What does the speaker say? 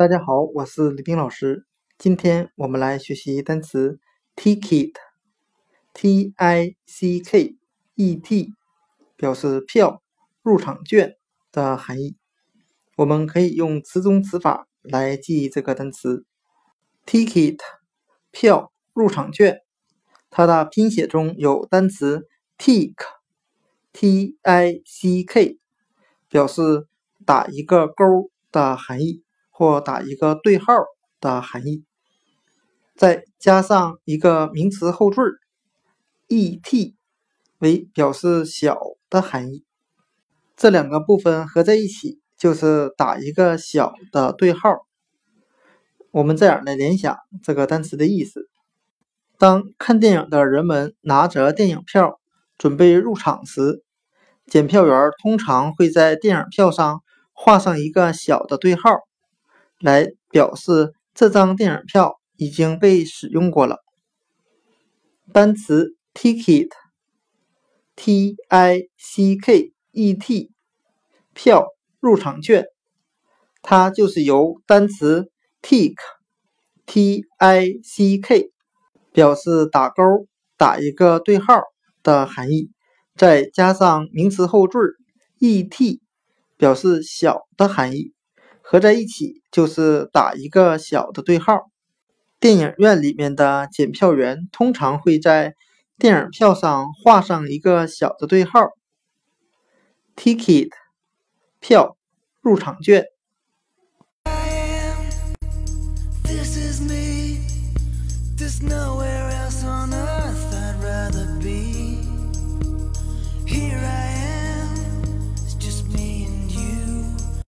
大家好，我是李冰老师。今天我们来学习单词 ticket，t i c k e t，表示票、入场券的含义。我们可以用词中词法来记忆这个单词 ticket，票、入场券。它的拼写中有单词 tick，t i c k，表示打一个勾的含义。或打一个对号的含义，再加上一个名词后缀 et，为表示小的含义。这两个部分合在一起就是打一个小的对号。我们这样来联想这个单词的意思：当看电影的人们拿着电影票准备入场时，检票员通常会在电影票上画上一个小的对号。来表示这张电影票已经被使用过了。单词 ticket，t i c k e t，票、入场券，它就是由单词 tick，t i c k，表示打勾、打一个对号的含义，再加上名词后缀 et，表示小的含义。合在一起就是打一个小的对号。电影院里面的检票员通常会在电影票上画上一个小的对号，ticket 票入场券。I am, this is me, this nowhere.